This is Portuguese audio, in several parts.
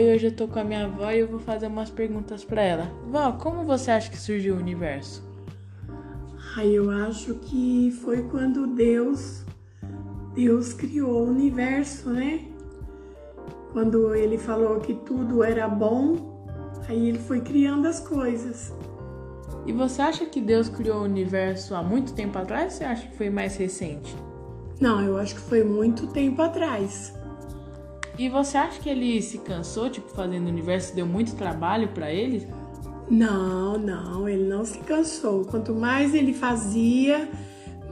e hoje eu tô com a minha avó e eu vou fazer umas perguntas para ela. Vó, como você acha que surgiu o universo? Ah, eu acho que foi quando Deus Deus criou o universo, né? Quando ele falou que tudo era bom, aí ele foi criando as coisas. E você acha que Deus criou o universo há muito tempo atrás ou você acha que foi mais recente? Não, eu acho que foi muito tempo atrás. E você acha que ele se cansou, tipo, fazendo o universo, deu muito trabalho para ele? Não, não, ele não se cansou. Quanto mais ele fazia,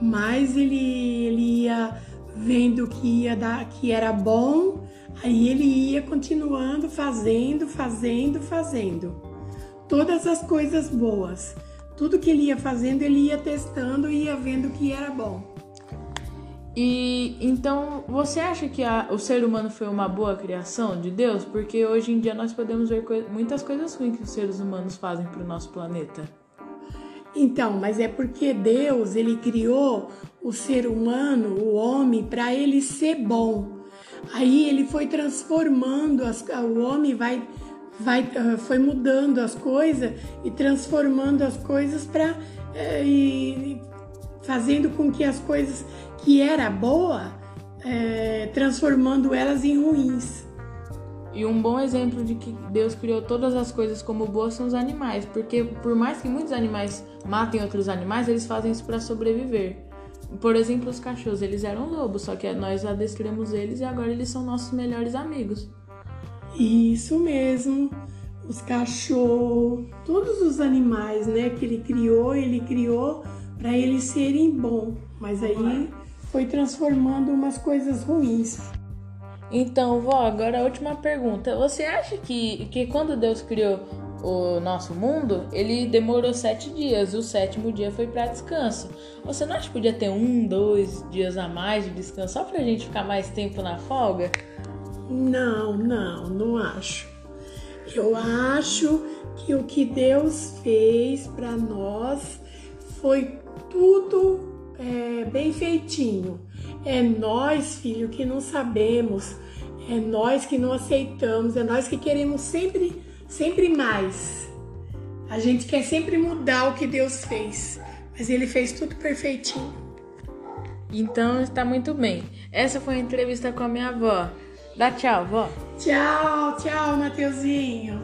mais ele, ele ia vendo que ia dar, que era bom, aí ele ia continuando fazendo, fazendo, fazendo. Todas as coisas boas. Tudo que ele ia fazendo, ele ia testando e ia vendo que era bom. E então você acha que a, o ser humano foi uma boa criação de Deus? Porque hoje em dia nós podemos ver coi muitas coisas ruins que os seres humanos fazem para o nosso planeta. Então, mas é porque Deus ele criou o ser humano, o homem, para ele ser bom. Aí ele foi transformando as, o homem vai vai ah, foi mudando as coisas e transformando as coisas para eh, e fazendo com que as coisas que era boa, é, transformando elas em ruins. E um bom exemplo de que Deus criou todas as coisas como boas são os animais, porque por mais que muitos animais matem outros animais, eles fazem isso para sobreviver. Por exemplo, os cachorros, eles eram lobos, só que nós adestramos eles e agora eles são nossos melhores amigos. Isso mesmo. Os cachorros, todos os animais, né, que ele criou, ele criou para eles serem bons, mas aí foi transformando umas coisas ruins. Então, vó, agora a última pergunta. Você acha que, que quando Deus criou o nosso mundo, ele demorou sete dias, e o sétimo dia foi para descanso. Você não acha que podia ter um, dois dias a mais de descanso só pra gente ficar mais tempo na folga? Não, não, não acho. Eu acho que o que Deus fez para nós foi tudo é, bem feitinho. É nós, filho, que não sabemos, é nós que não aceitamos, é nós que queremos sempre, sempre mais. A gente quer sempre mudar o que Deus fez, mas Ele fez tudo perfeitinho. Então está muito bem. Essa foi a entrevista com a minha avó. Dá tchau, vó. Tchau, tchau, Mateuzinho.